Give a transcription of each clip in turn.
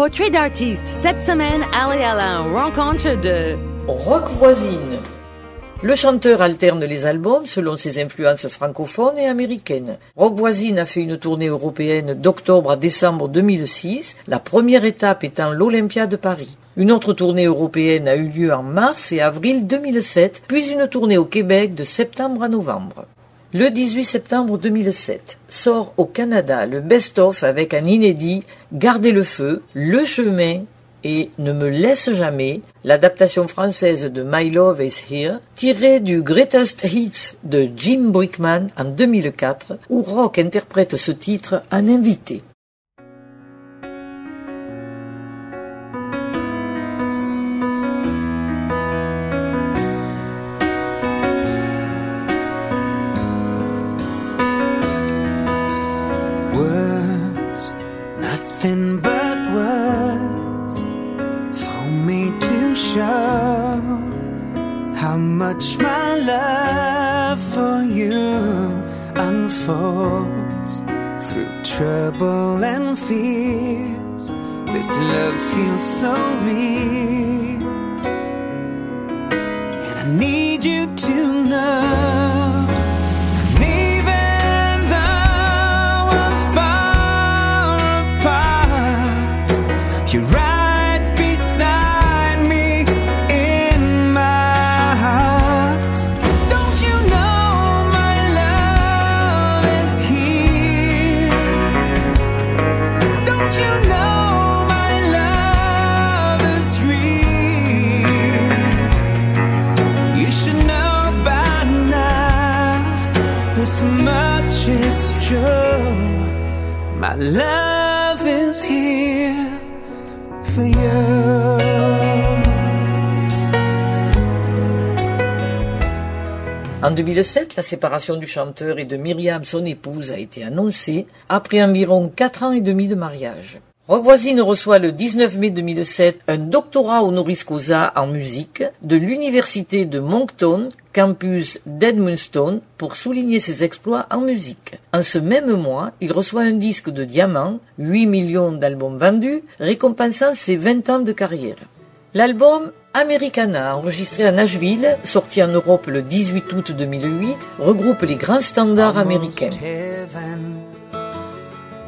Portrait d'artiste. Cette semaine, allez à la rencontre de Rock voisine. Le chanteur alterne les albums selon ses influences francophones et américaines. Rock Voisine a fait une tournée européenne d'octobre à décembre 2006, la première étape étant l'Olympia de Paris. Une autre tournée européenne a eu lieu en mars et avril 2007, puis une tournée au Québec de septembre à novembre. Le 18 septembre 2007 sort au Canada le best-of avec un inédit Gardez le feu, Le chemin et Ne me laisse jamais, l'adaptation française de My Love is Here, tirée du Greatest Hits de Jim Brickman en 2004, où Rock interprète ce titre en invité. Need you to know. you're right En 2007, la séparation du chanteur et de Myriam, son épouse, a été annoncée après environ quatre ans et demi de mariage. Rock Voisine reçoit le 19 mai 2007 un doctorat honoris causa en musique de l'université de Moncton, campus d'Edmundston, pour souligner ses exploits en musique. En ce même mois, il reçoit un disque de diamant, 8 millions d'albums vendus, récompensant ses 20 ans de carrière. L'album Americana, enregistré à Nashville, sorti en Europe le 18 août 2008, regroupe les grands standards américains.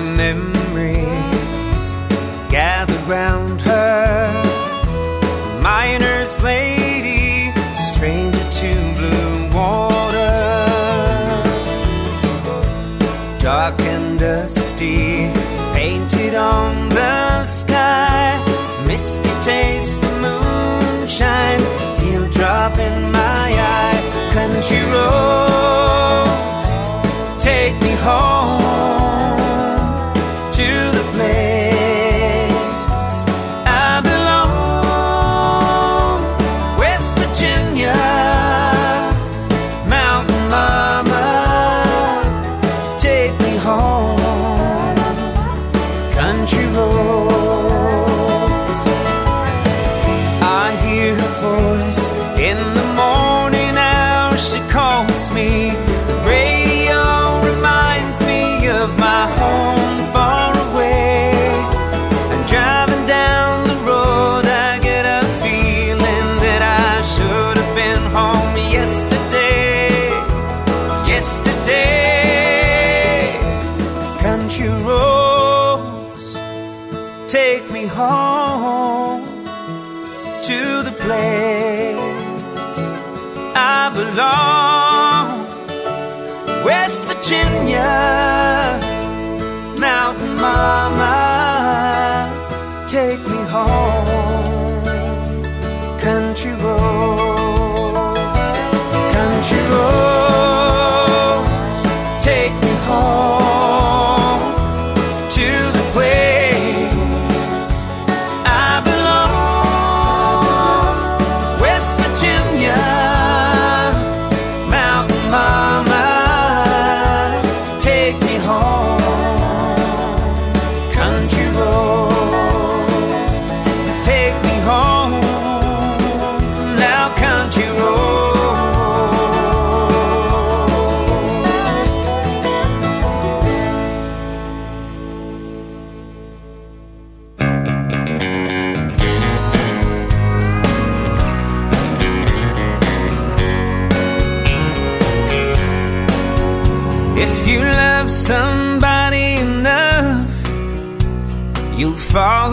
my memories gather round her miner's lady, stranger to blue water. Dark and dusty, painted on the sky, misty taste of moonshine, teardrop in my eye. Country roads, take me home to you rose. Take me home to the place I belong. West Virginia, Mountain Mama.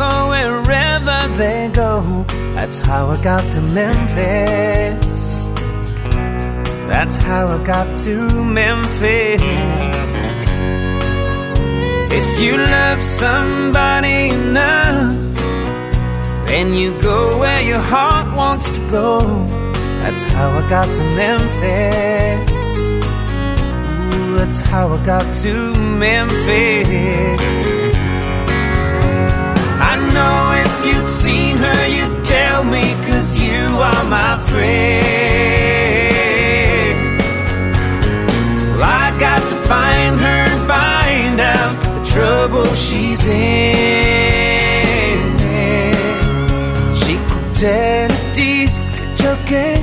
Follow wherever they go. That's how I got to Memphis. That's how I got to Memphis. If you love somebody enough, then you go where your heart wants to go. That's how I got to Memphis. Ooh, that's how I got to Memphis. Know if you'd seen her, you'd tell me, cause you are my friend. Well, I got to find her and find out the trouble she's in. J'écoutais le disque jockey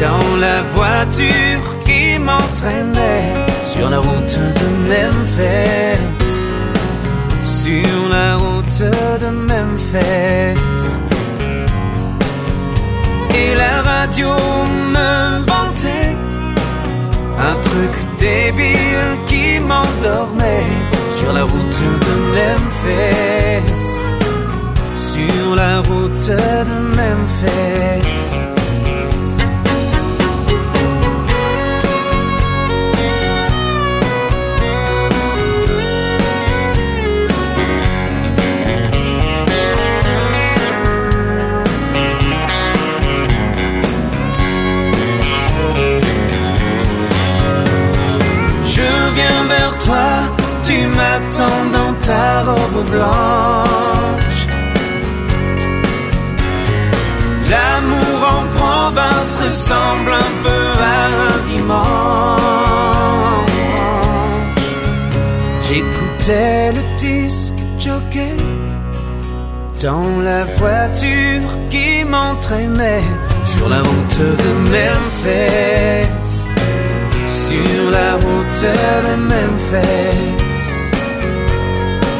dans la voiture qui m'entraînait sur la route de Memphis. Sur route de Memphis. Et la radio me vantait un truc débile qui m'endormait sur la route de Memphis. Sur la route de Memphis. Dans ta robe blanche. L'amour en province ressemble un peu à un dimanche. J'écoutais le disque jockey dans la voiture qui m'entraînait sur la route de Memphis sur la route de Memphis.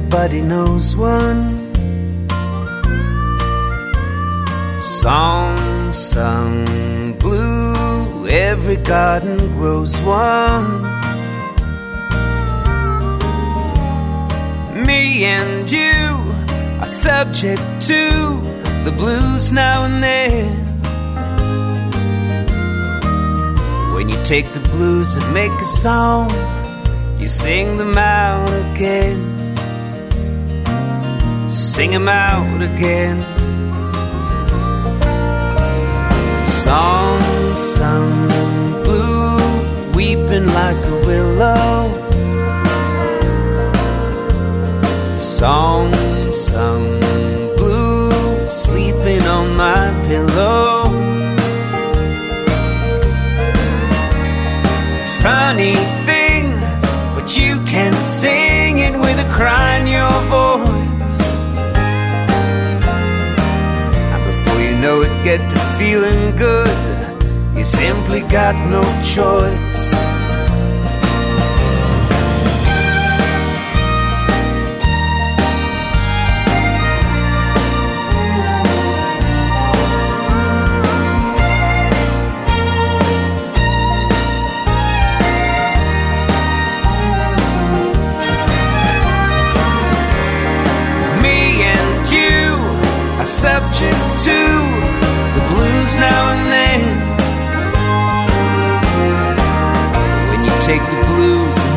Everybody knows one. Song sung blue, every garden grows one. Me and you are subject to the blues now and then. When you take the blues and make a song, you sing them out again. Sing them out again. Song sung blue, weeping like a willow. Song sung blue, sleeping on my pillow. funny thing, but you can sing it with a cry in your voice. Know it, get to feeling good. You simply got no choice.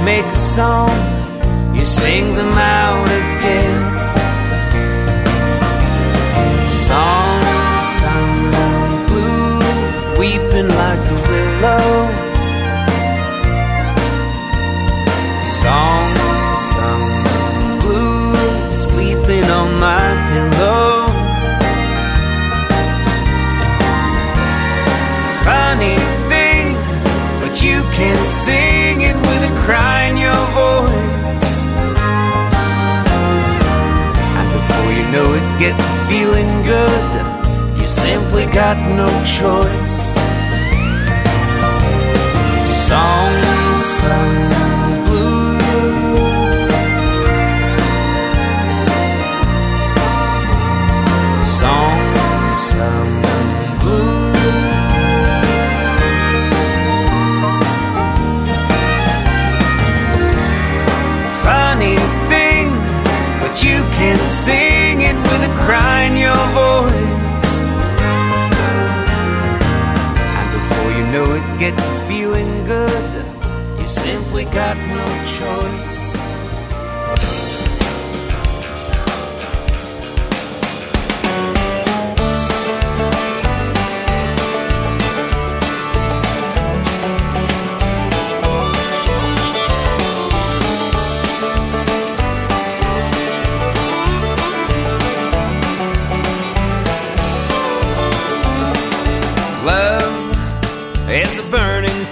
Make a song, you sing them out feeling good. You simply got no choice.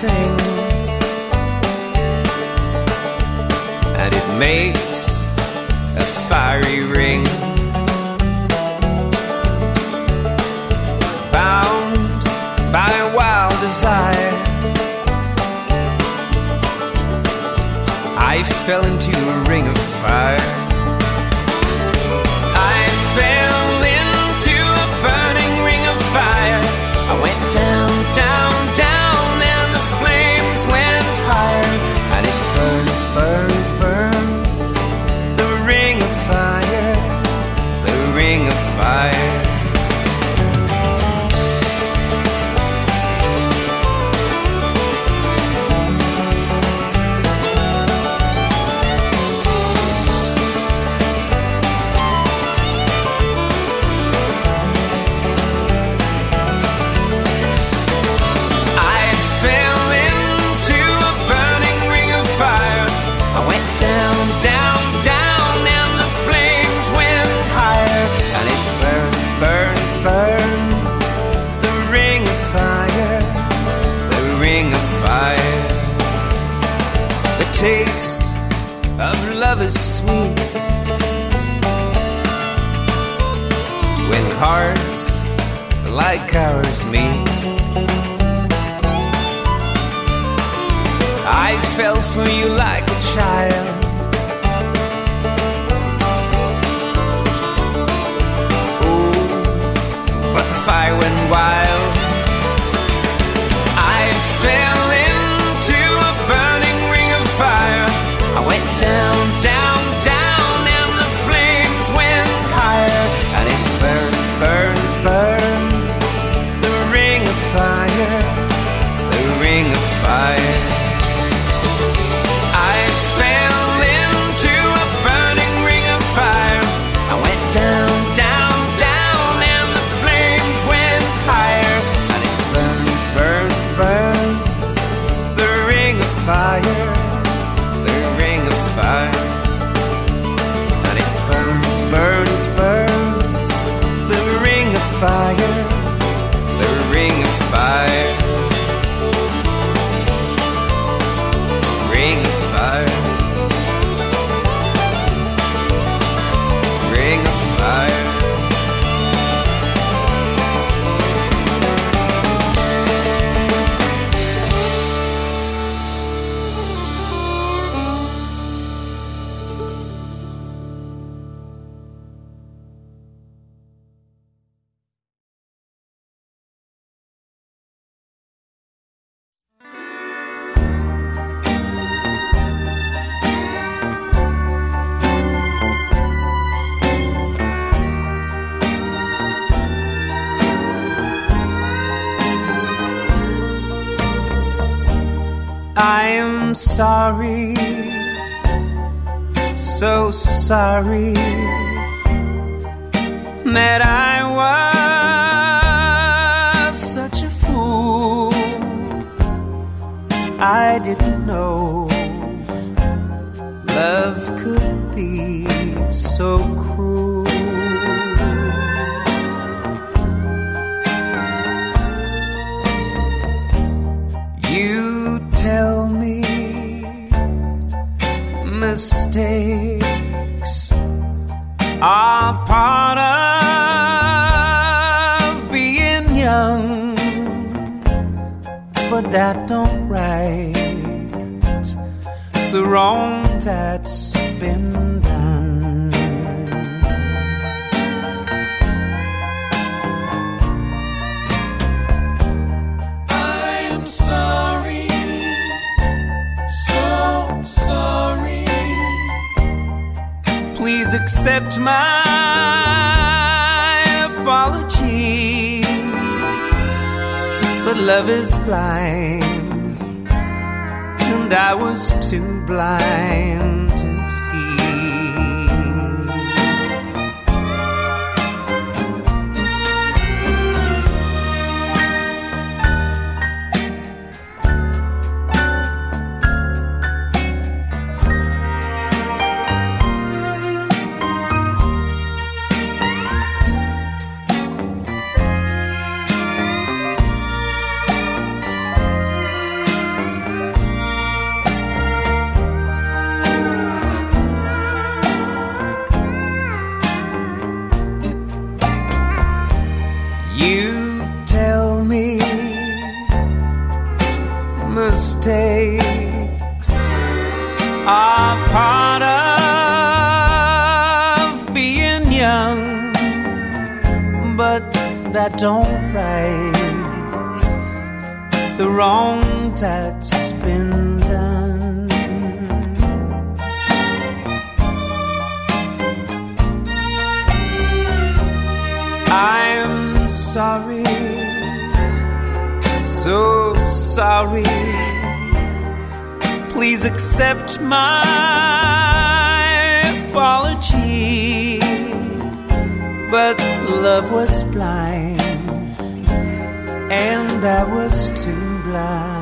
thing. And it makes a fiery ring. Bound by a wild desire. I fell into a ring of fire. like ours meet, I fell for you like a child. Ooh, but the fire went wild. fire. I'm sorry, so sorry that I was such a fool. I didn't know love could be so cruel. You tell mistakes are part of being young, but that don't right the wrong that's been done. Please accept my apology. But love is blind, and I was too blind to see. That don't right the wrong that's been done. I'm sorry, so sorry. Please accept my apology. But love was blind, and I was too blind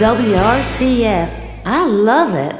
WRCF. I love it.